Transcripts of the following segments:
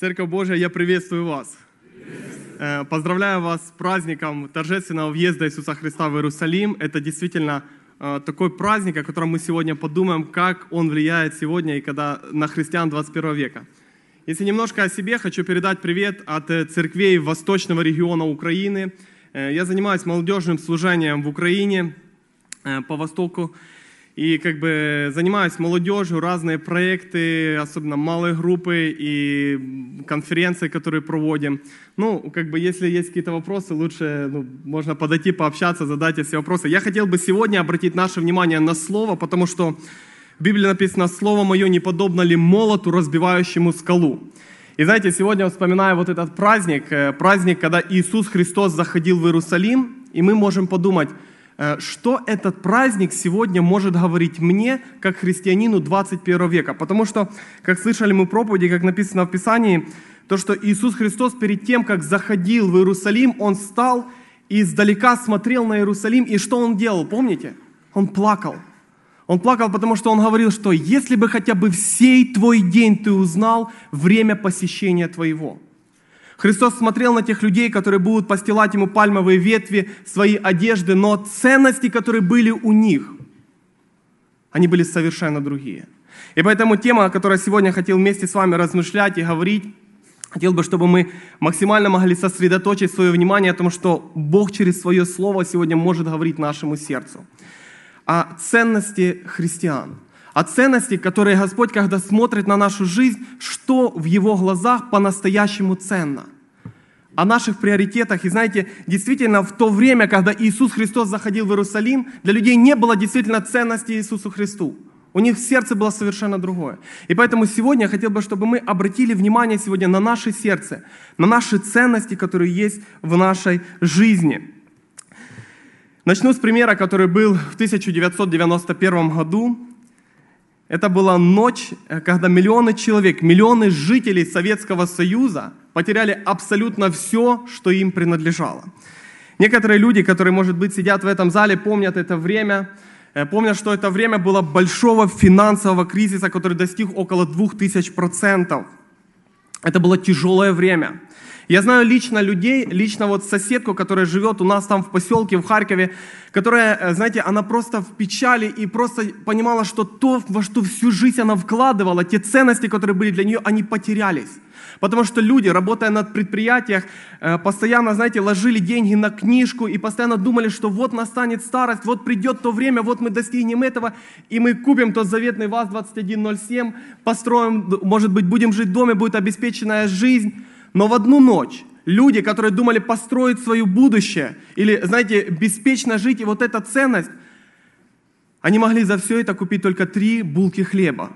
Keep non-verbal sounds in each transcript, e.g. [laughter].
Церковь Божия, я приветствую вас. Э, Поздравляю вас с праздником торжественного въезда Иисуса Христа в Иерусалим. Это действительно э, такой праздник, о котором мы сегодня подумаем, как он влияет сегодня и когда на христиан 21 века. Если немножко о себе, хочу передать привет от э, церквей восточного региона Украины. Я занимаюсь молодежным служением в Украине по востоку. И как бы занимаюсь молодежью, разные проекты, особенно малые группы и конференции, которые проводим. Ну, как бы если есть какие-то вопросы, лучше ну, можно подойти, пообщаться, задать эти вопросы. Я хотел бы сегодня обратить наше внимание на слово, потому что в Библии написано «Слово мое не подобно ли молоту, разбивающему скалу». И знаете, сегодня вспоминаю вот этот праздник, э, праздник, когда Иисус Христос заходил в Иерусалим, и мы можем подумать, что этот праздник сегодня может говорить мне, как христианину 21 века. Потому что, как слышали мы проповеди, как написано в Писании, то, что Иисус Христос перед тем, как заходил в Иерусалим, Он стал и издалека смотрел на Иерусалим, и что Он делал, помните? Он плакал. Он плакал, потому что он говорил, что если бы хотя бы в сей твой день ты узнал время посещения твоего. Христос смотрел на тех людей, которые будут постилать ему пальмовые ветви, свои одежды, но ценности, которые были у них, они были совершенно другие. И поэтому тема, о которой сегодня хотел вместе с вами размышлять и говорить, хотел бы, чтобы мы максимально могли сосредоточить свое внимание о том, что Бог через свое слово сегодня может говорить нашему сердцу о ценности христиан, о ценности, которые Господь, когда смотрит на нашу жизнь, что в Его глазах по-настоящему ценно, о наших приоритетах. И знаете, действительно, в то время, когда Иисус Христос заходил в Иерусалим, для людей не было действительно ценности Иисусу Христу. У них в сердце было совершенно другое. И поэтому сегодня я хотел бы, чтобы мы обратили внимание сегодня на наше сердце, на наши ценности, которые есть в нашей жизни. Начну с примера, который был в 1991 году. Это была ночь, когда миллионы человек, миллионы жителей Советского Союза потеряли абсолютно все, что им принадлежало. Некоторые люди, которые, может быть, сидят в этом зале, помнят это время, э, помнят, что это время было большого финансового кризиса, который достиг около 2000%. Это было тяжелое время. Я знаю лично людей, лично вот соседку, которая живет у нас там в поселке, в Харькове, которая, э, знаете, она просто в печали и просто понимала, что то, во что всю жизнь она вкладывала, те ценности, которые были для нее, они потерялись. Потому что люди, работая на предприятиях, э, постоянно, знаете, ложили деньги на книжку и постоянно думали, что вот настанет старость, вот придет то время, вот мы достигнем этого, и мы купим тот заветный ВАЗ-2107, построим, может быть, будем жить в доме, будет обеспеченная жизнь. Но в одну ночь люди, которые думали построить свое будущее или, знаете, беспечно жить, и вот эта ценность, они могли за все это купить только три булки хлеба.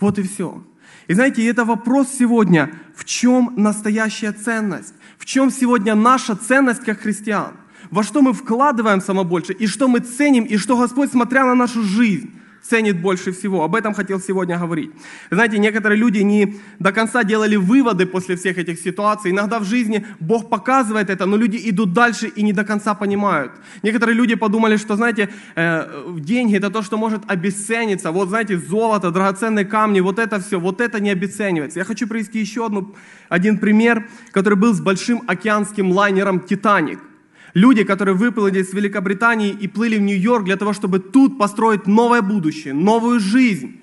Вот и все. И знаете, это вопрос сегодня, в чем настоящая ценность? В чем сегодня наша ценность как христиан? Во что мы вкладываем само больше? И что мы ценим? И что Господь, смотря на нашу жизнь, ценит больше всего. Об этом хотел сегодня говорить. Знаете, некоторые люди не до конца делали выводы после всех этих ситуаций. Иногда в жизни Бог показывает это, но люди идут дальше и не до конца понимают. Некоторые люди подумали, что, знаете, э, деньги это то, что может обесцениться. Вот, знаете, золото, драгоценные камни, вот это все, вот это не обесценивается. Я хочу привести еще одну, один пример, который был с большим океанским лайнером «Титаник». Люди, которые выплыли с Великобритании и плыли в Нью-Йорк для того, чтобы тут построить новое будущее, новую жизнь.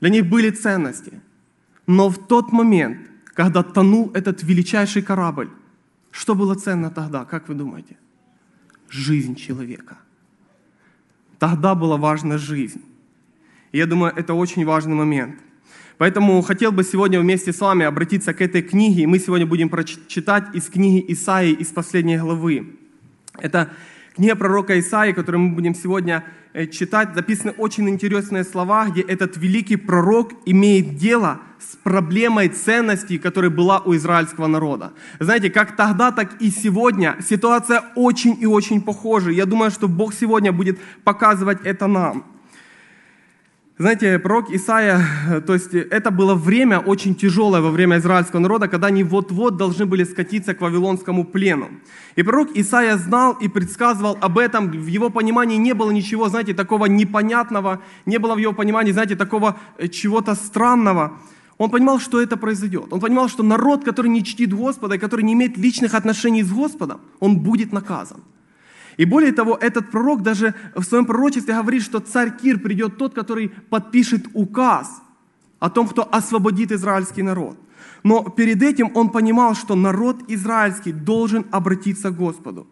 Для них были ценности. Но в тот момент, когда тонул этот величайший корабль, что было ценно тогда, как вы думаете? Жизнь человека. Тогда была важна жизнь. Я думаю, это очень важный момент – Поэтому хотел бы сегодня вместе с вами обратиться к этой книге, и мы сегодня будем прочитать из книги Исаии, из последней главы. Это книга пророка Исаии, которую мы будем сегодня э, читать. Записаны очень интересные слова, где этот великий пророк имеет дело с проблемой ценностей, которая была у израильского народа. Знаете, как тогда, так и сегодня ситуация очень и очень похожа. Я думаю, что Бог сегодня будет показывать это нам. Знаете, пророк Исаия, [laughs] то есть это было время очень тяжелое во время израильского народа, когда они вот-вот должны были скатиться к вавилонскому плену. И пророк Исаия знал и предсказывал об этом. В его понимании не было ничего, знаете, такого непонятного, не было в его понимании, знаете, такого э, чего-то странного. Он понимал, что это произойдет. Он понимал, что народ, который не чтит Господа и который не имеет личных отношений с Господом, он будет наказан. И более того, этот пророк даже в своем пророчестве говорит, что царь Кир придет тот, который подпишет указ о том, кто освободит израильский народ. Но перед этим он понимал, что народ израильский должен обратиться к Господу.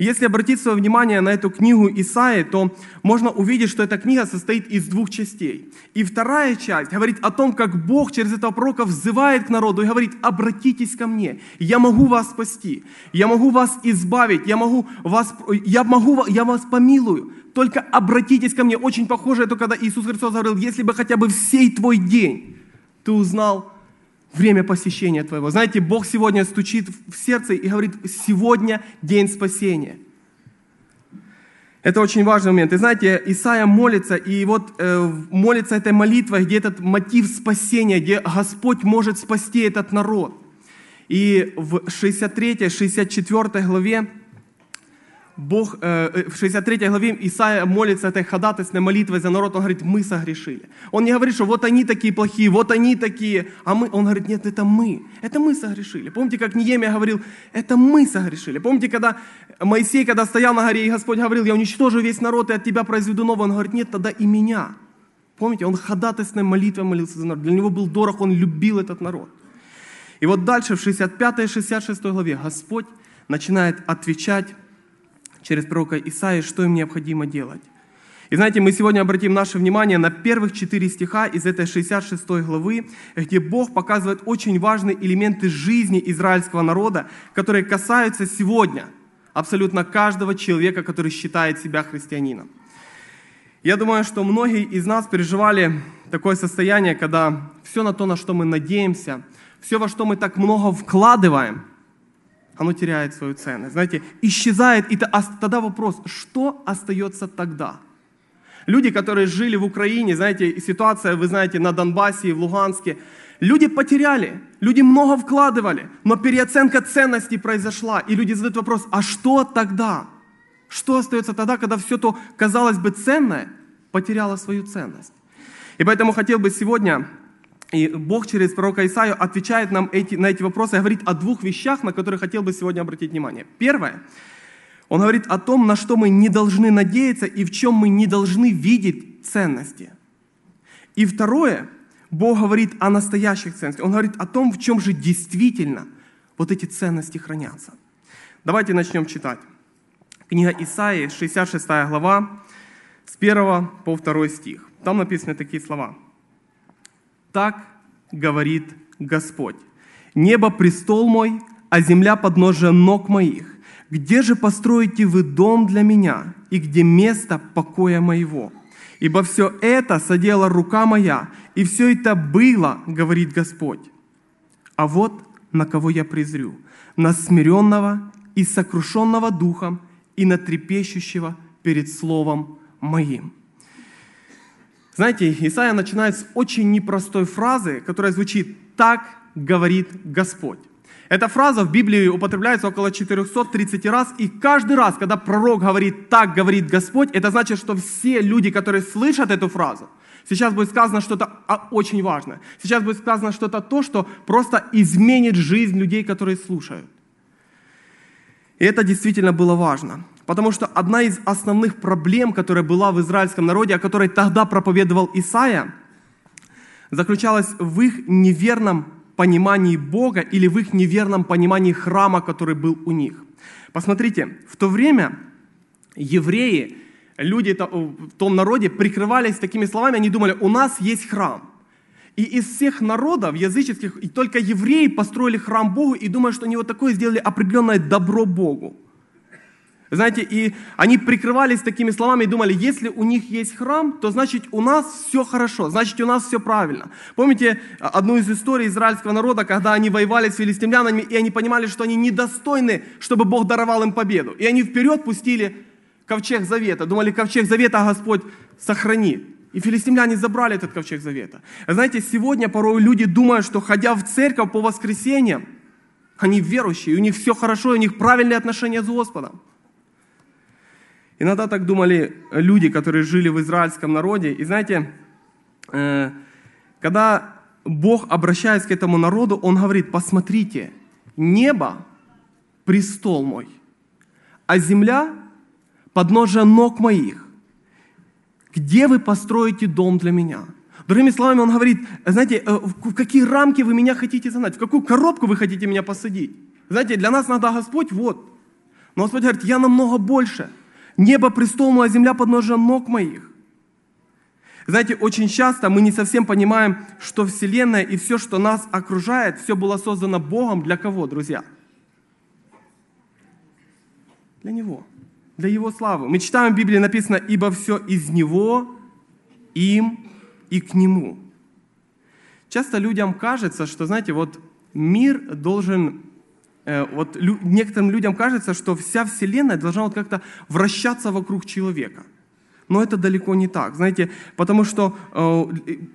Если обратить свое внимание на эту книгу Исаи, то можно увидеть, что эта книга состоит из двух частей. И вторая часть говорит о том, как Бог через этого пророка взывает к народу и говорит, обратитесь ко мне, я могу вас спасти, я могу вас избавить, я могу вас, я могу, я вас помилую, только обратитесь ко мне. Очень похоже это, когда Иисус Христос говорил, если бы хотя бы в сей твой день ты узнал время посещения твоего. Знаете, Бог сегодня стучит в сердце и говорит, сегодня день спасения. Это очень важный момент. И знаете, Исаия молится, и вот э, молится этой молитвой, где этот мотив спасения, где Господь может спасти этот народ. И в 63-64 главе Бог в 63 главе Исаия молится этой ходатайственной молитвой за народ. Он говорит, мы согрешили. Он не говорит, что вот они такие плохие, вот они такие. А мы, он говорит, нет, это мы. Это мы согрешили. Помните, как Неемия говорил, это мы согрешили. Помните, когда Моисей, когда стоял на горе, и Господь говорил, я уничтожу весь народ, и от тебя произведу нового. Он говорит, нет, тогда и меня. Помните, он ходатайственной молитвой молился за народ. Для него был дорог, он любил этот народ. И вот дальше, в 65-66 главе, Господь начинает отвечать через пророка Исаии, что им необходимо делать. И знаете, мы сегодня обратим наше внимание на первых четыре стиха из этой 66 главы, где Бог показывает очень важные элементы жизни израильского народа, которые касаются сегодня абсолютно каждого человека, который считает себя христианином. Я думаю, что многие из нас переживали такое состояние, когда все на то, на что мы надеемся, все, во что мы так много вкладываем, оно теряет свою ценность. Знаете, исчезает. И тогда вопрос, что остается тогда? Люди, которые жили в Украине, знаете, ситуация, вы знаете, на Донбассе и в Луганске, люди потеряли, люди много вкладывали, но переоценка ценностей произошла. И люди задают вопрос, а что тогда? Что остается тогда, когда все то, казалось бы, ценное, потеряло свою ценность? И поэтому хотел бы сегодня и Бог через пророка Исаию отвечает нам эти, на эти вопросы говорит о двух вещах, на которые хотел бы сегодня обратить внимание. Первое, он говорит о том, на что мы не должны надеяться и в чем мы не должны видеть ценности. И второе, Бог говорит о настоящих ценностях. Он говорит о том, в чем же действительно вот эти ценности хранятся. Давайте начнем читать. Книга Исаии, 66 глава, с 1 по 2 стих. Там написаны такие слова – так говорит Господь. Небо престол мой, а земля подножие ног моих. Где же построите вы дом для меня, и где место покоя моего? Ибо все это содела рука моя, и все это было, говорит Господь. А вот на кого я презрю, на смиренного и сокрушенного духом, и на трепещущего перед словом моим. Знаете, Исаия начинает с очень непростой фразы, которая звучит «Так говорит Господь». Эта фраза в Библии употребляется около 430 раз, и каждый раз, когда пророк говорит «так говорит Господь», это значит, что все люди, которые слышат эту фразу, сейчас будет сказано что-то очень важное. Сейчас будет сказано что-то то, что просто изменит жизнь людей, которые слушают. И это действительно было важно. Потому что одна из основных проблем, которая была в израильском народе, о которой тогда проповедовал Исаия, заключалась в их неверном понимании Бога или в их неверном понимании храма, который был у них. Посмотрите, в то время евреи, люди в том народе прикрывались такими словами, они думали, у нас есть храм. И из всех народов языческих и только евреи построили храм Богу и думают, что они вот такое сделали определенное добро Богу. Знаете, и они прикрывались такими словами и думали, если у них есть храм, то значит у нас все хорошо, значит у нас все правильно. Помните а, одну из историй израильского народа, когда они воевали с филистимлянами, и они понимали, что они недостойны, чтобы Бог даровал им победу. И они вперед пустили ковчег завета. Думали, ковчег завета Господь сохранит. И филистимляне забрали этот ковчег завета. Знаете, сегодня порой люди думают, что ходя в церковь по воскресеньям, они верующие, у них все хорошо, у них правильные отношения с Господом. Иногда так думали люди, которые жили в израильском народе. И знаете, э, когда Бог, обращаясь к этому народу, Он говорит, посмотрите, небо – престол мой, а земля – подножие ног моих. Где вы построите дом для меня? Другими словами, он говорит, знаете, э, в какие рамки вы меня хотите загнать, в какую коробку вы хотите меня посадить? Знаете, для нас надо Господь, вот. Но Господь говорит, я намного больше. Небо престол мой, а земля подножие ног моих. Знаете, очень часто мы не совсем понимаем, что Вселенная и все, что нас окружает, все было создано Богом для кого, друзья? Для Него, для Его славы. Мы читаем в Библии написано, ибо все из Него, им и к Нему. Часто людям кажется, что, знаете, вот мир должен Э, вот некоторым людям кажется, что вся Вселенная должна вот как-то вращаться вокруг человека. Но это далеко не так, знаете, потому что э,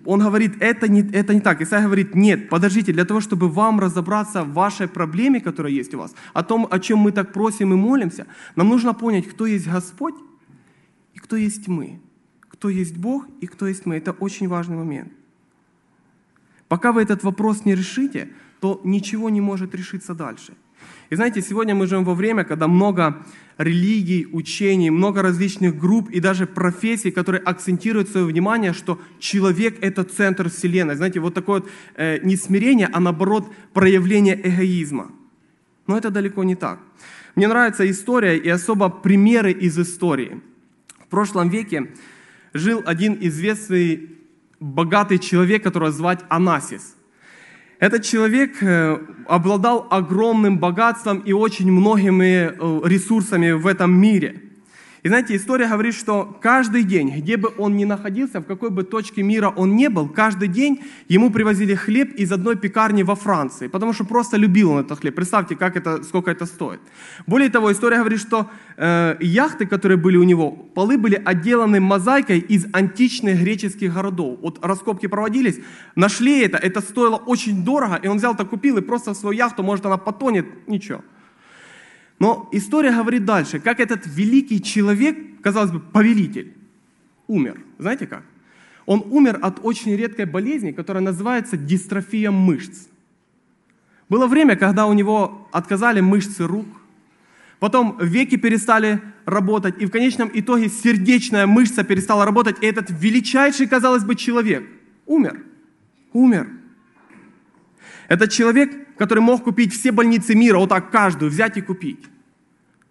он говорит, это не, это не так. Исайя говорит, нет, подождите, для того, чтобы вам разобраться в вашей проблеме, которая есть у вас, о том, о чем мы так просим и молимся, нам нужно понять, кто есть Господь и кто есть мы. Кто есть Бог и кто есть мы. Это очень важный момент. Пока вы этот вопрос не решите, то ничего не может решиться дальше. И знаете, сегодня мы живем во время, когда много религий, учений, много различных групп и даже профессий, которые акцентируют свое внимание, что человек – это центр Вселенной. Знаете, вот такое вот э, не смирение, а наоборот проявление эгоизма. Но это далеко не так. Мне нравится история и особо примеры из истории. В прошлом веке жил один известный богатый человек, которого звать Анасис. Этот человек э, обладал огромным богатством и очень многими э, ресурсами в этом мире. И знаете, история говорит, что каждый день, где бы он ни находился, в какой бы точке мира он не был, каждый день ему привозили хлеб из одной пекарни во Франции, потому что просто любил он этот хлеб. Представьте, как это, сколько это стоит. Более того, история говорит, что э, яхты, которые были у него, полы были отделаны мозаикой из античных греческих городов. Вот раскопки проводились, нашли это, это стоило очень дорого, и он взял это, купил, и просто в свою яхту, может, она потонет, ничего. Но история говорит дальше, как этот великий человек, казалось бы, повелитель, умер. Знаете как? Он умер от очень редкой болезни, которая называется дистрофия мышц. Было время, когда у него отказали мышцы рук, потом веки перестали работать, и в конечном итоге сердечная мышца перестала работать, и этот величайший, казалось бы, человек умер. Умер. Этот человек, который мог купить все больницы мира, вот так каждую взять и купить.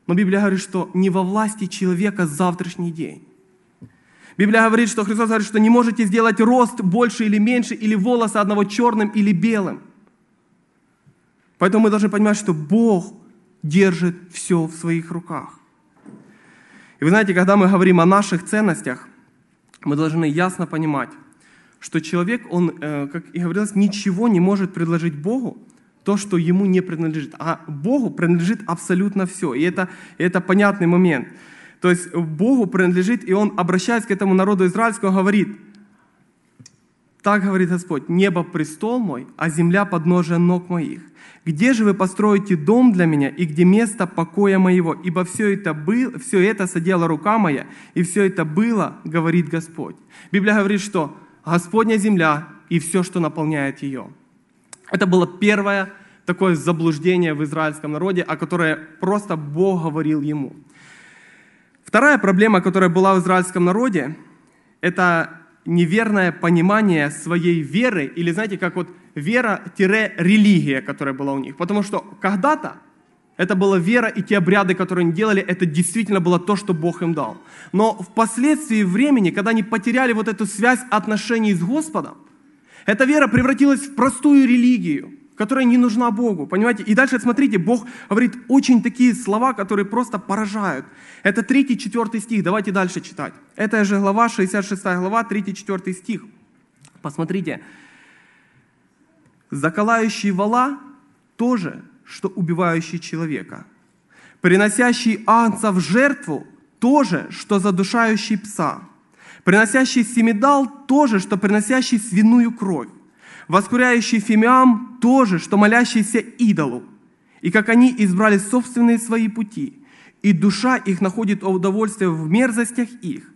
Но Библия говорит, что не во власти человека завтрашний день. Библия говорит, что Христос говорит, что не можете сделать рост больше или меньше, или волосы одного черным или белым. Поэтому мы должны понимать, что Бог держит все в своих руках. И вы знаете, когда мы говорим о наших ценностях, мы должны ясно понимать, что человек, он, э, как и говорилось, ничего не может предложить Богу, то, что ему не принадлежит. А Богу принадлежит абсолютно все. И это, это понятный момент. То есть Богу принадлежит, и Он, обращаясь к этому народу израильскому, говорит, так говорит Господь, небо престол мой, а земля подножие ног моих. Где же вы построите дом для меня и где место покоя моего? Ибо все это, было, все это содела рука моя, и все это было, говорит Господь. Библия говорит, что Господня земля и все, что наполняет ее. Это было первое такое заблуждение в израильском народе, о которое просто Бог говорил ему. Вторая проблема, которая была в израильском народе, это неверное понимание своей веры, или знаете, как вот вера-религия, которая была у них. Потому что когда-то это была вера, и те обряды, которые они делали, это действительно было то, что Бог им дал. Но впоследствии времени, когда они потеряли вот эту связь отношений с Господом, эта вера превратилась в простую религию, которая не нужна Богу. Понимаете? И дальше, смотрите, Бог говорит очень такие слова, которые просто поражают. Это 3-4 стих. Давайте дальше читать. Это же глава, 66 глава, 3-4 стих. Посмотрите. Заколающий вала тоже что убивающий человека. Приносящий агнца в жертву то же, что задушающий пса. Приносящий семидал то же, что приносящий свиную кровь. Воскуряющий фимиам то же, что молящийся идолу. И как они избрали собственные свои пути, и душа их находит удовольствие в мерзостях их,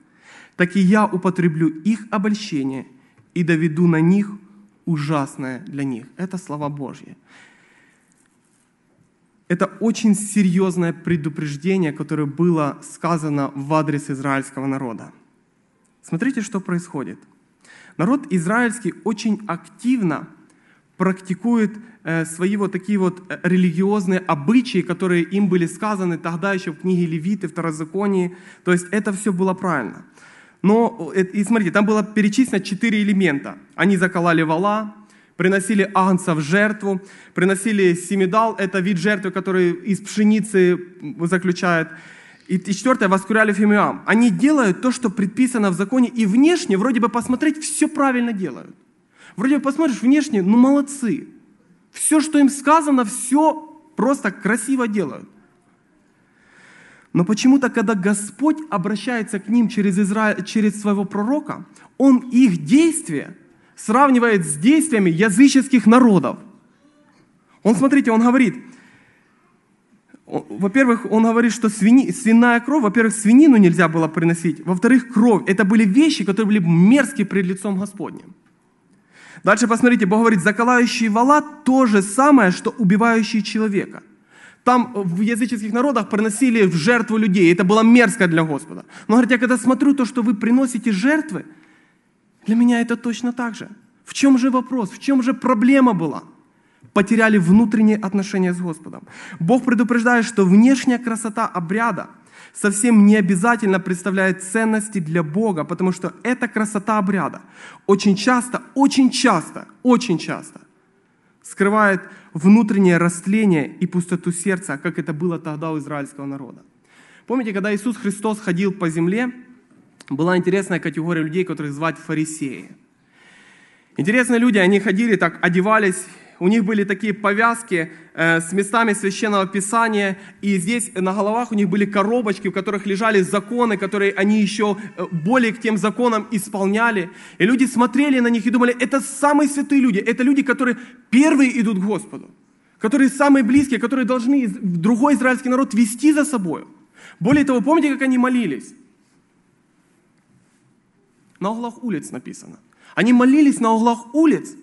так и я употреблю их обольщение и доведу на них ужасное для них. Это слова Божьи. Это очень серьезное предупреждение, которое было сказано в адрес израильского народа. Смотрите, что происходит. Народ израильский очень активно практикует э, свои вот такие вот э, религиозные обычаи, которые им были сказаны тогда еще в книге Левиты, Второзаконии. То есть это все было правильно. Но, э, и смотрите, там было перечислено четыре элемента. Они заколали вала, приносили агнца в жертву, приносили семидал, это вид жертвы, который из пшеницы заключает. И четвертое, воскуряли фимиам. Они делают то, что предписано в законе, и внешне, вроде бы посмотреть, все правильно делают. Вроде бы посмотришь внешне, ну молодцы. Все, что им сказано, все просто красиво делают. Но почему-то, когда Господь обращается к ним через, Израиль, через своего пророка, Он их действия сравнивает с действиями языческих народов. Он, смотрите, он говорит, во-первых, он говорит, что свини, свиная кровь, во-первых, свинину нельзя было приносить, во-вторых, кровь. Это были вещи, которые были мерзкие пред лицом Господним. Дальше посмотрите, Бог говорит, заколающий вала то же самое, что убивающий человека. Там в языческих народах приносили в жертву людей. Это было мерзко для Господа. Но говорит, я когда смотрю то, что вы приносите жертвы, для меня это точно так же. В чем же вопрос? В чем же проблема была? Потеряли внутренние отношения с Господом. Бог предупреждает, что внешняя красота обряда совсем не обязательно представляет ценности для Бога, потому что эта красота обряда очень часто, очень часто, очень часто скрывает внутреннее растление и пустоту сердца, как это было тогда у израильского народа. Помните, когда Иисус Христос ходил по земле, была интересная категория людей, которых звать фарисеи. Интересные люди, они ходили так, одевались, у них были такие повязки э, с местами священного писания, и здесь на головах у них были коробочки, в которых лежали законы, которые они еще э, более к тем законам исполняли. И люди смотрели на них и думали, это самые святые люди, это люди, которые первые идут к Господу, которые самые близкие, которые должны другой израильский народ вести за собой. Более того, помните, как они молились? На углах улиц написано. Они молились на углах улиц,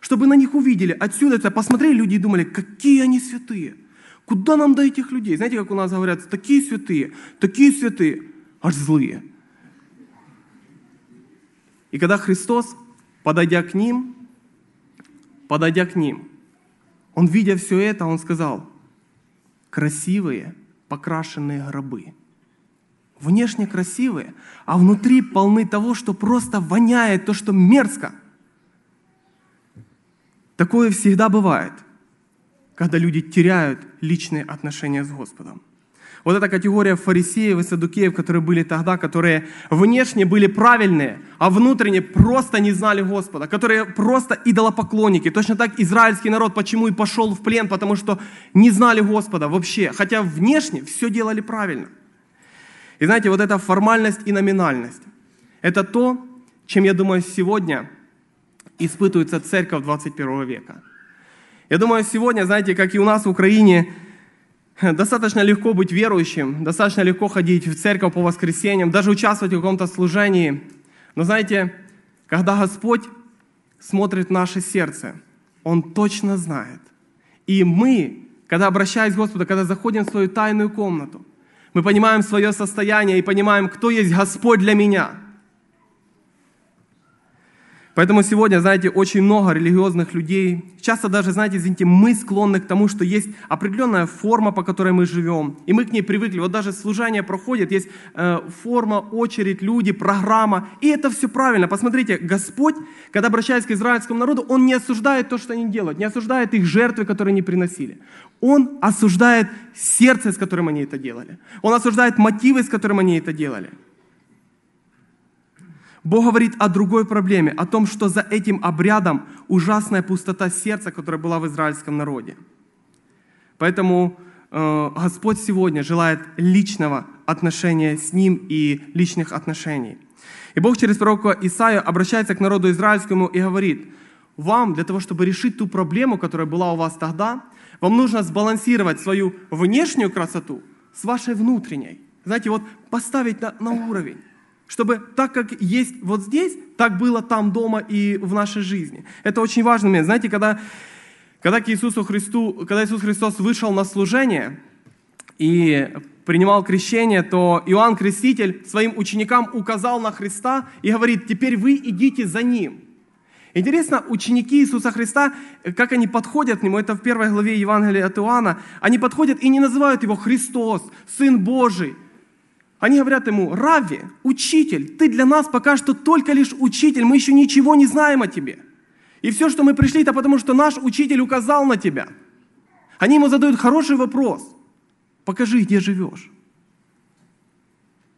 чтобы на них увидели. Отсюда это посмотрели люди и думали, какие они святые. Куда нам до этих людей? Знаете, как у нас говорят, такие святые, такие святые, аж злые. И когда Христос, подойдя к ним, подойдя к ним, он, видя все это, он сказал, красивые, покрашенные гробы – внешне красивые, а внутри полны того, что просто воняет, то, что мерзко. Такое всегда бывает, когда люди теряют личные отношения с Господом. Вот эта категория фарисеев и садукеев, которые были тогда, которые внешне были правильные, а внутренне просто не знали Господа, которые просто идолопоклонники. Точно так израильский народ почему и пошел в плен, потому что не знали Господа вообще, хотя внешне все делали правильно. И знаете, вот эта формальность и номинальность – это то, чем, я думаю, сегодня испытывается церковь 21 века. Я думаю, сегодня, знаете, как и у нас в Украине, достаточно легко быть верующим, достаточно легко ходить в церковь по воскресеньям, даже участвовать в каком-то служении. Но знаете, когда Господь смотрит в наше сердце, Он точно знает. И мы, когда обращаясь к Господу, когда заходим в свою тайную комнату, мы понимаем свое состояние и понимаем, кто есть Господь для меня. Поэтому сегодня, знаете, очень много религиозных людей. Часто даже, знаете, извините, мы склонны к тому, что есть определенная форма, по которой мы живем. И мы к ней привыкли. Вот даже служение проходит, есть э, форма, очередь, люди, программа. И это все правильно. Посмотрите, Господь, когда обращается к израильскому народу, Он не осуждает то, что они делают, не осуждает их жертвы, которые они приносили. Он осуждает сердце, с которым они это делали. Он осуждает мотивы, с которым они это делали. Бог говорит о другой проблеме, о том, что за этим обрядом ужасная пустота сердца, которая была в израильском народе. Поэтому э, Господь сегодня желает личного отношения с Ним и личных отношений. И Бог через пророка Исаия обращается к народу израильскому и говорит, вам для того, чтобы решить ту проблему, которая была у вас тогда, вам нужно сбалансировать свою внешнюю красоту с вашей внутренней. Знаете, вот поставить на, на уровень. Чтобы так, как есть вот здесь, так было там дома и в нашей жизни. Это очень важный момент. Знаете, когда, когда, к Иисусу Христу, когда Иисус Христос вышел на служение и принимал крещение, то Иоанн Креститель своим ученикам указал на Христа и говорит, теперь вы идите за Ним. Интересно, ученики Иисуса Христа, как они подходят к Нему, это в первой главе Евангелия от Иоанна, они подходят и не называют Его Христос, Сын Божий. Они говорят Ему, Рави, учитель, ты для нас пока что только лишь учитель, мы еще ничего не знаем о Тебе. И все, что мы пришли, это потому, что наш учитель указал на Тебя. Они ему задают хороший вопрос. Покажи, где живешь.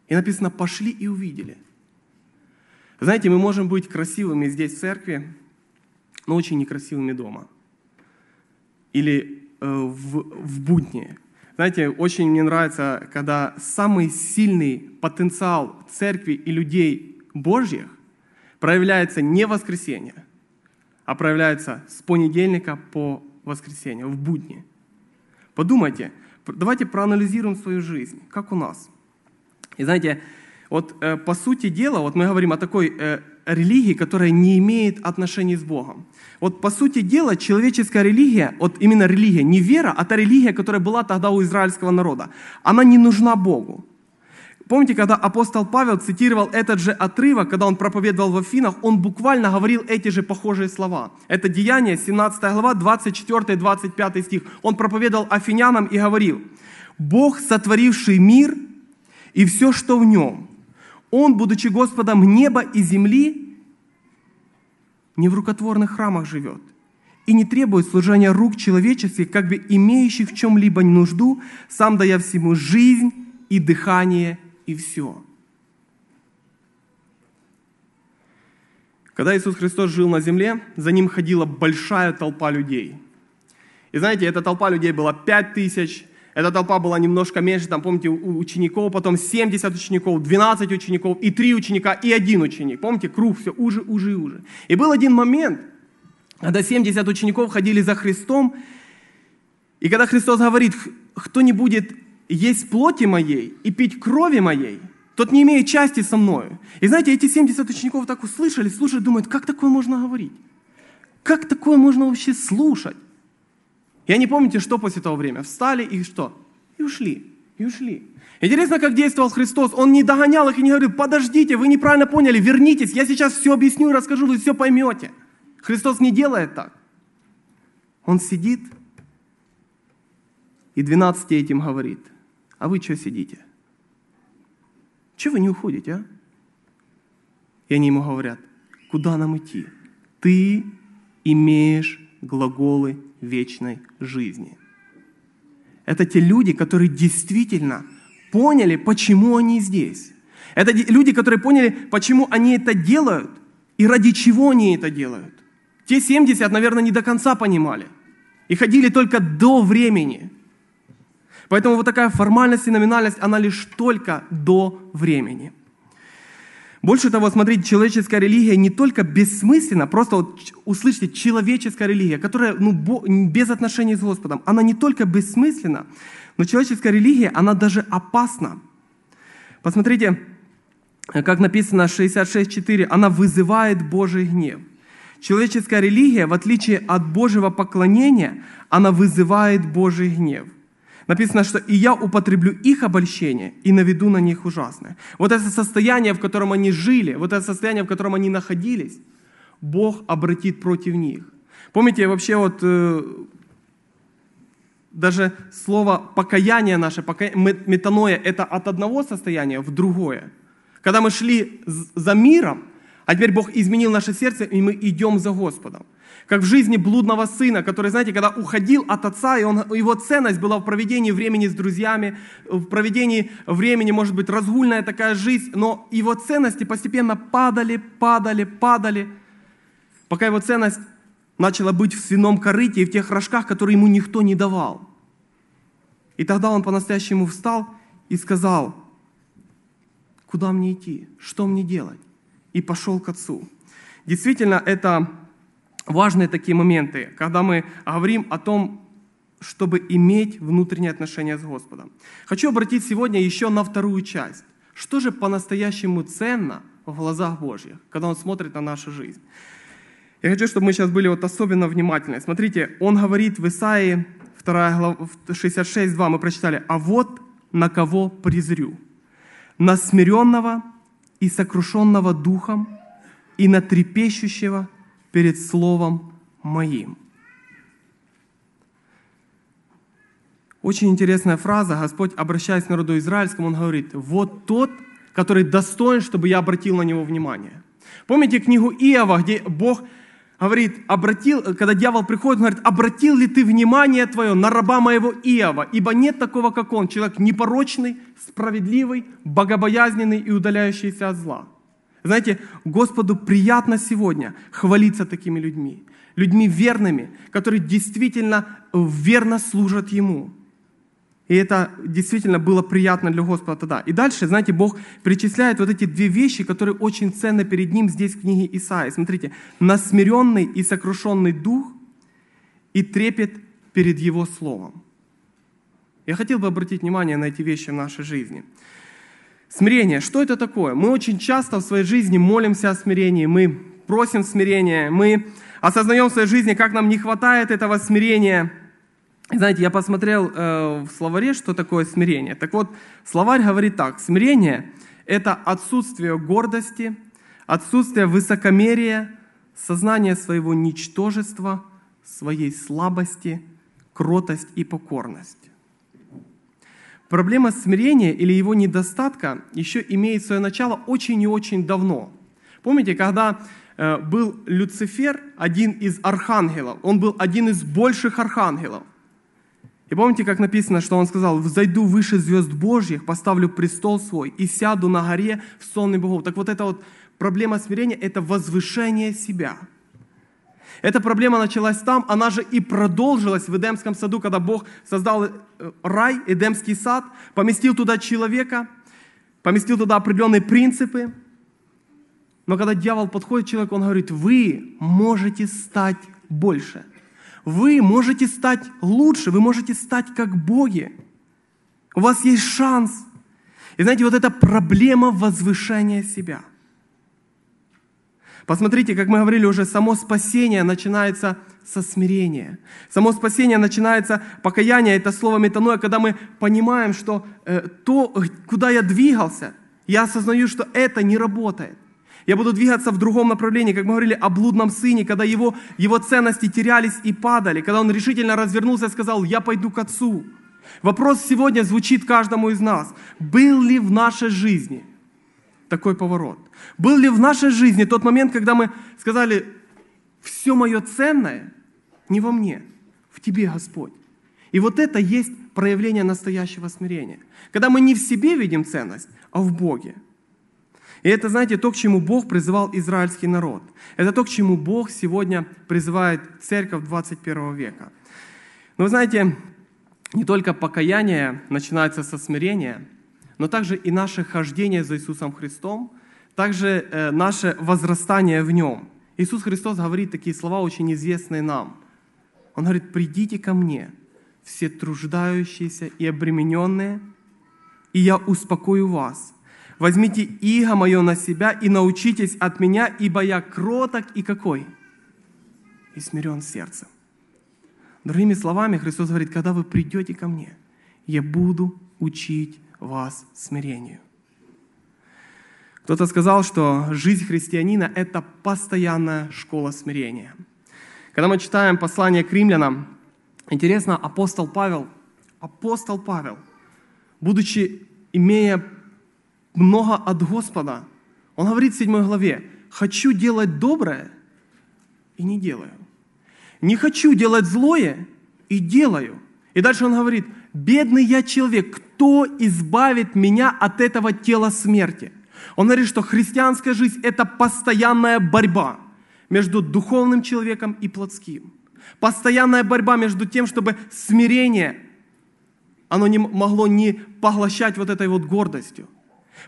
И написано, пошли и увидели. Знаете, мы можем быть красивыми здесь в церкви, но очень некрасивыми дома. Или э, в, в будни. Знаете, очень мне нравится, когда самый сильный потенциал церкви и людей Божьих проявляется не в воскресенье, а проявляется с понедельника по воскресенье, в будни. Подумайте, давайте проанализируем свою жизнь, как у нас. И знаете, вот э, по сути дела, вот мы говорим о такой э, религии, которая не имеет отношений с Богом. Вот по сути дела, человеческая религия, вот именно религия, не вера, а та религия, которая была тогда у израильского народа, она не нужна Богу. Помните, когда апостол Павел цитировал этот же отрывок, когда он проповедовал в Афинах, он буквально говорил эти же похожие слова. Это Деяние, 17 глава, 24-25 стих. Он проповедовал афинянам и говорил, «Бог, сотворивший мир и все, что в нем, он, будучи Господом неба и земли, не в рукотворных храмах живет и не требует служения рук человеческих, как бы имеющих в чем-либо нужду, сам дая всему жизнь и дыхание и все. Когда Иисус Христос жил на земле, за ним ходила большая толпа людей. И знаете, эта толпа людей была пять тысяч, эта толпа была немножко меньше, там, помните, у учеников, потом 70 учеников, 12 учеников, и 3 ученика, и один ученик. Помните, круг все уже, уже уже. И был один момент, когда 70 учеников ходили за Христом, и когда Христос говорит, кто не будет есть плоти моей и пить крови моей, тот не имеет части со мною. И знаете, эти 70 учеников так услышали, слушают, думают, как такое можно говорить? Как такое можно вообще слушать? И они, помните, что после того времени? Встали и что? И ушли. И ушли. Интересно, как действовал Христос. Он не догонял их и не говорил, подождите, вы неправильно поняли, вернитесь, я сейчас все объясню и расскажу, вы все поймете. Христос не делает так. Он сидит и 12 этим говорит, а вы что сидите? Чего вы не уходите, а? И они ему говорят, куда нам идти? Ты имеешь глаголы вечной жизни. Это те люди, которые действительно поняли, почему они здесь. Это люди, которые поняли, почему они это делают и ради чего они это делают. Те 70, наверное, не до конца понимали. И ходили только до времени. Поэтому вот такая формальность и номинальность, она лишь только до времени. Больше того, смотрите, человеческая религия не только бессмысленна, просто вот услышьте, человеческая религия, которая ну, без отношений с Господом, она не только бессмысленна, но человеческая религия, она даже опасна. Посмотрите, как написано 66.4, она вызывает Божий гнев. Человеческая религия, в отличие от Божьего поклонения, она вызывает Божий гнев – Написано, что «и я употреблю их обольщение и наведу на них ужасное». Вот это состояние, в котором они жили, вот это состояние, в котором они находились, Бог обратит против них. Помните, вообще вот э, даже слово покаяние наше, пока... метаноя, это от одного состояния в другое. Когда мы шли за миром, а теперь Бог изменил наше сердце, и мы идем за Господом. Как в жизни блудного сына, который, знаете, когда уходил от отца, и он, его ценность была в проведении времени с друзьями, в проведении времени, может быть, разгульная такая жизнь, но его ценности постепенно падали, падали, падали, пока его ценность начала быть в свином корыте и в тех рожках, которые ему никто не давал. И тогда он по-настоящему встал и сказал, куда мне идти, что мне делать? И пошел к отцу. Действительно, это важные такие моменты, когда мы говорим о том, чтобы иметь внутренние отношения с Господом. Хочу обратить сегодня еще на вторую часть. что же по-настоящему ценно в глазах Божьих, когда Он смотрит на нашу жизнь. Я хочу, чтобы мы сейчас были вот особенно внимательны. Смотрите, Он говорит в Исаии 2 глава, 66.2 мы прочитали, «А вот на кого презрю, на смиренного и сокрушенного духом, и на трепещущего перед словом моим». Очень интересная фраза. Господь, обращаясь к народу израильскому, Он говорит, вот тот, который достоин, чтобы я обратил на него внимание. Помните книгу Иова, где Бог говорит, обратил, когда дьявол приходит, он говорит, обратил ли ты внимание твое на раба моего Иова, ибо нет такого, как он, человек непорочный, справедливый, богобоязненный и удаляющийся от зла. Знаете, Господу приятно сегодня хвалиться такими людьми, людьми верными, которые действительно верно служат Ему. И это действительно было приятно для Господа тогда. И дальше, знаете, Бог перечисляет вот эти две вещи, которые очень ценны перед Ним здесь в книге Исаии. Смотрите, насмиренный и сокрушенный дух и трепет перед Его Словом. Я хотел бы обратить внимание на эти вещи в нашей жизни. Смирение, что это такое? Мы очень часто в своей жизни молимся о смирении, мы просим смирения, мы осознаем в своей жизни, как нам не хватает этого смирения – знаете, я посмотрел э, в словаре, что такое смирение. Так вот, словарь говорит так. Смирение – это отсутствие гордости, отсутствие высокомерия, сознание своего ничтожества, своей слабости, кротость и покорность. Проблема смирения или его недостатка еще имеет свое начало очень и очень давно. Помните, когда э, был Люцифер, один из архангелов, он был один из больших архангелов. И помните, как написано, что он сказал, «Взойду выше звезд Божьих, поставлю престол свой и сяду на горе в сонный богов». Так вот эта вот проблема смирения – это возвышение себя. Эта проблема началась там, она же и продолжилась в Эдемском саду, когда Бог создал э, рай, Эдемский сад, поместил туда человека, поместил туда определенные принципы. Но когда дьявол подходит к человеку, он говорит, вы можете стать больше – вы можете стать лучше, вы можете стать как боги. У вас есть шанс. И знаете, вот эта проблема возвышения себя. Посмотрите, как мы говорили уже, само спасение начинается со смирения. Само спасение начинается, покаяние, это слово метаноя, когда мы понимаем, что э, то, куда я двигался, я осознаю, что это не работает. Я буду двигаться в другом направлении, как мы говорили о блудном сыне, когда его, его ценности терялись и падали, когда он решительно развернулся и сказал, я пойду к отцу. Вопрос сегодня звучит каждому из нас. Был ли в нашей жизни такой поворот? Был ли в нашей жизни тот момент, когда мы сказали, все мое ценное не во мне, в тебе, Господь. И вот это есть проявление настоящего смирения. Когда мы не в себе видим ценность, а в Боге. И это, знаете, то, к чему Бог призывал израильский народ. Это то, к чему Бог сегодня призывает церковь 21 века. Но вы знаете, не только покаяние начинается со смирения, но также и наше хождение за Иисусом Христом, также э, наше возрастание в Нем. Иисус Христос говорит такие слова, очень известные нам. Он говорит, придите ко мне, все труждающиеся и обремененные, и я успокою вас. Возьмите иго мое на себя и научитесь от меня, ибо я кроток и какой? И смирен сердцем. Другими словами, Христос говорит, когда вы придете ко мне, я буду учить вас смирению. Кто-то сказал, что жизнь христианина – это постоянная школа смирения. Когда мы читаем послание к римлянам, интересно, апостол Павел, апостол Павел, будучи, имея много от Господа. Он говорит в 7 главе, «Хочу делать доброе и не делаю. Не хочу делать злое и делаю». И дальше он говорит, «Бедный я человек, кто избавит меня от этого тела смерти?» Он говорит, что христианская жизнь – это постоянная борьба между духовным человеком и плотским. Постоянная борьба между тем, чтобы смирение, оно не могло не поглощать вот этой вот гордостью.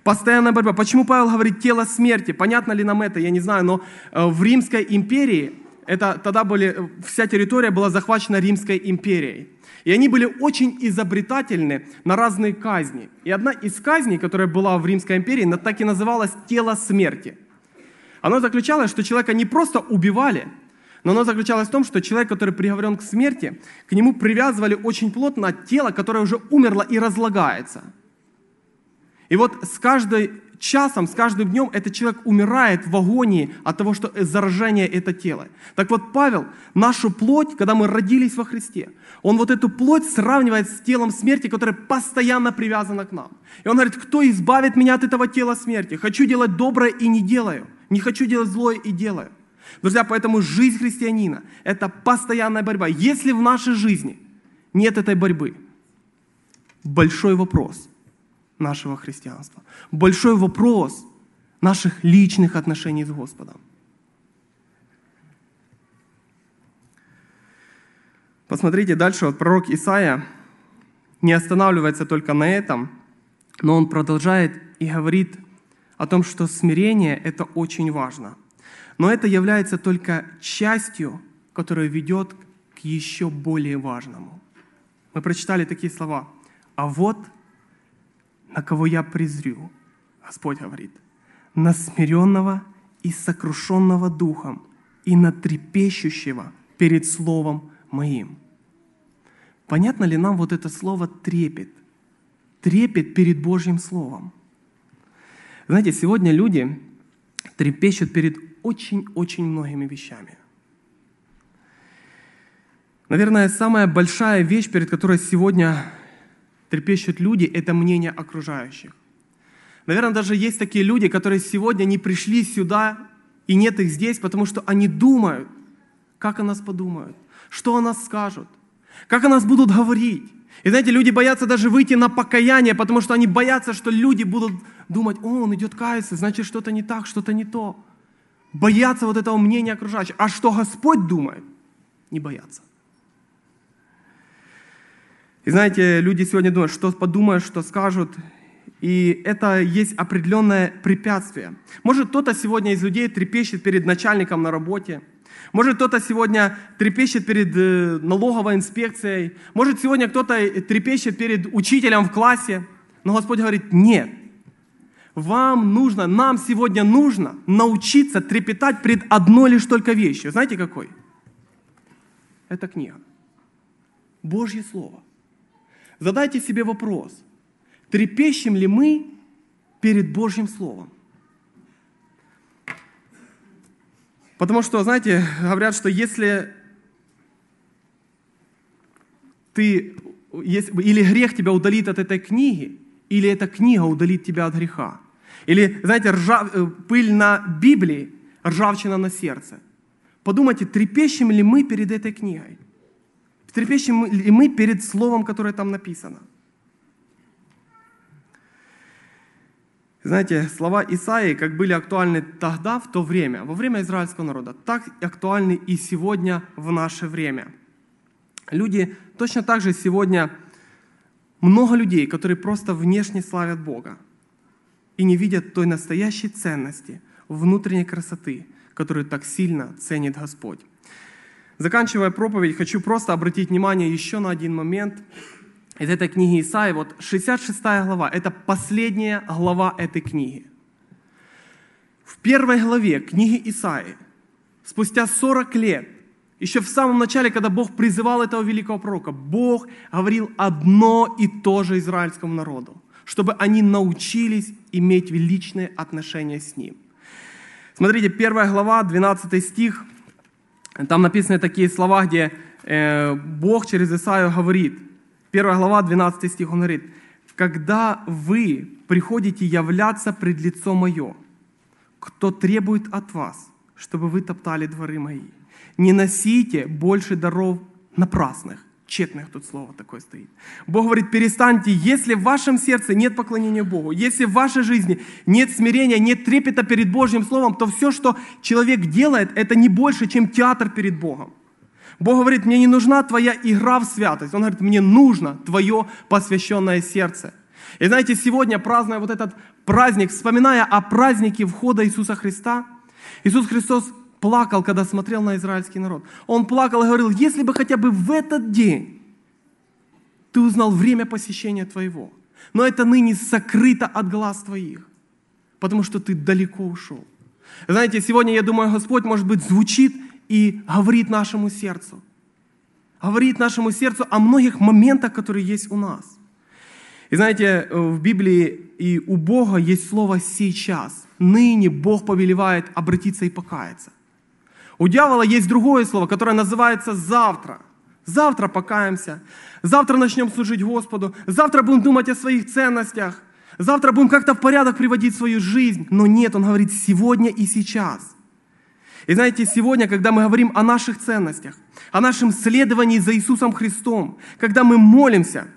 Постоянная борьба. Почему Павел говорит тело смерти? Понятно ли нам это? Я не знаю, но э, в Римской империи это тогда были, вся территория была захвачена Римской империей. И они были очень изобретательны на разные казни. И одна из казней, которая была в Римской империи, так и называлась «тело смерти». Оно заключалось, что человека не просто убивали, но оно заключалось в том, что человек, который приговорен к смерти, к нему привязывали очень плотно тело, которое уже умерло и разлагается. И вот с каждой часом, с каждым днем этот человек умирает в агонии от того, что заражение это тело. Так вот, Павел, нашу плоть, когда мы родились во Христе, он вот эту плоть сравнивает с телом смерти, которое постоянно привязано к нам. И он говорит, кто избавит меня от этого тела смерти? Хочу делать доброе и не делаю. Не хочу делать злое и делаю. Друзья, поэтому жизнь христианина – это постоянная борьба. Если в нашей жизни нет этой борьбы, большой вопрос нашего христианства, большой вопрос наших личных отношений с Господом. Посмотрите дальше, вот пророк Исаия не останавливается только на этом, но он продолжает и говорит о том, что смирение – это очень важно. Но это является только частью, которая ведет к еще более важному. Мы прочитали такие слова. «А вот на кого я презрю», Господь говорит, «на смиренного и сокрушенного духом, и на трепещущего перед Словом Моим». Понятно ли нам вот это слово «трепет»? Трепет перед Божьим Словом. Знаете, сегодня люди трепещут перед очень-очень многими вещами. Наверное, самая большая вещь, перед которой сегодня трепещут люди, это мнение окружающих. Наверное, даже есть такие люди, которые сегодня не пришли сюда, и нет их здесь, потому что они думают, как о нас подумают, что о нас скажут, как о нас будут говорить. И знаете, люди боятся даже выйти на покаяние, потому что они боятся, что люди будут думать, о, он идет каяться, значит, что-то не так, что-то не то. Боятся вот этого мнения окружающих. А что Господь думает? Не боятся. И знаете, люди сегодня думают, что подумают, что скажут. И это есть определенное препятствие. Может, кто-то сегодня из людей трепещет перед начальником на работе. Может, кто-то сегодня трепещет перед э, налоговой инспекцией. Может, сегодня кто-то трепещет перед учителем в классе. Но Господь говорит, нет. Вам нужно, нам сегодня нужно научиться трепетать пред одной лишь только вещью. Знаете какой? Это книга. Божье Слово. Задайте себе вопрос, трепещем ли мы перед Божьим Словом? Потому что, знаете, говорят, что если ты, или грех тебя удалит от этой книги, или эта книга удалит тебя от греха. Или, знаете, ржав, э, пыль на Библии, ржавчина на сердце. Подумайте, трепещем ли мы перед этой книгой? Трепещем ли мы перед словом, которое там написано? Знаете, слова Исаии, как были актуальны тогда, в то время, во время израильского народа, так актуальны и сегодня, в наше время. Люди точно так же сегодня, много людей, которые просто внешне славят Бога и не видят той настоящей ценности, внутренней красоты, которую так сильно ценит Господь. Заканчивая проповедь, хочу просто обратить внимание еще на один момент из этой книги Исаии. Вот 66 глава – это последняя глава этой книги. В первой главе книги Исаии, спустя 40 лет, еще в самом начале, когда Бог призывал этого великого пророка, Бог говорил одно и то же израильскому народу, чтобы они научились иметь величные отношения с Ним. Смотрите, первая глава, 12 стих – там написаны такие слова, где э, Бог через Исаию говорит, 1 глава, 12 стих, он говорит, «Когда вы приходите являться пред лицо мое, кто требует от вас, чтобы вы топтали дворы мои? Не носите больше даров напрасных, Тщетных тут слово такое стоит. Бог говорит, перестаньте, если в вашем сердце нет поклонения Богу, если в вашей жизни нет смирения, нет трепета перед Божьим Словом, то все, что человек делает, это не больше, чем театр перед Богом. Бог говорит, мне не нужна твоя игра в святость. Он говорит, мне нужно твое посвященное сердце. И знаете, сегодня, празднуя вот этот праздник, вспоминая о празднике входа Иисуса Христа, Иисус Христос плакал, когда смотрел на израильский народ. Он плакал и говорил, если бы хотя бы в этот день ты узнал время посещения твоего, но это ныне сокрыто от глаз твоих, потому что ты далеко ушел. Знаете, сегодня, я думаю, Господь, может быть, звучит и говорит нашему сердцу. Говорит нашему сердцу о многих моментах, которые есть у нас. И знаете, в Библии и у Бога есть слово «сейчас». Ныне Бог повелевает обратиться и покаяться. У дьявола есть другое слово, которое называется «завтра». Завтра покаемся, завтра начнем служить Господу, завтра будем думать о своих ценностях, завтра будем как-то в порядок приводить свою жизнь. Но нет, он говорит сегодня и сейчас. И знаете, сегодня, когда мы говорим о наших ценностях, о нашем следовании за Иисусом Христом, когда мы молимся,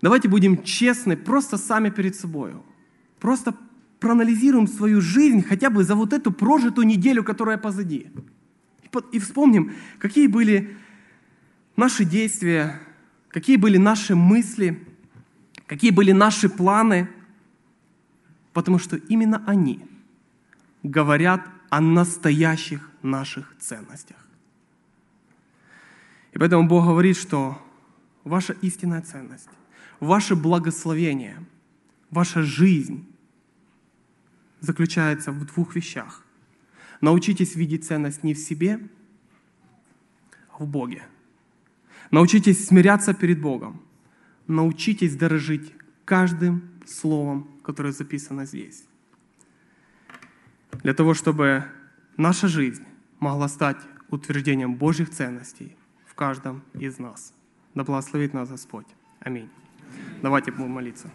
давайте будем честны просто сами перед собой. Просто проанализируем свою жизнь хотя бы за вот эту прожитую неделю, которая позади. И вспомним, какие были наши действия, какие были наши мысли, какие были наши планы, потому что именно они говорят о настоящих наших ценностях. И поэтому Бог говорит, что ваша истинная ценность, ваше благословение, ваша жизнь заключается в двух вещах. Научитесь видеть ценность не в себе, а в Боге. Научитесь смиряться перед Богом. Научитесь дорожить каждым словом, которое записано здесь. Для того, чтобы наша жизнь могла стать утверждением Божьих ценностей в каждом из нас. Да благословит нас Господь. Аминь. Давайте будем молиться.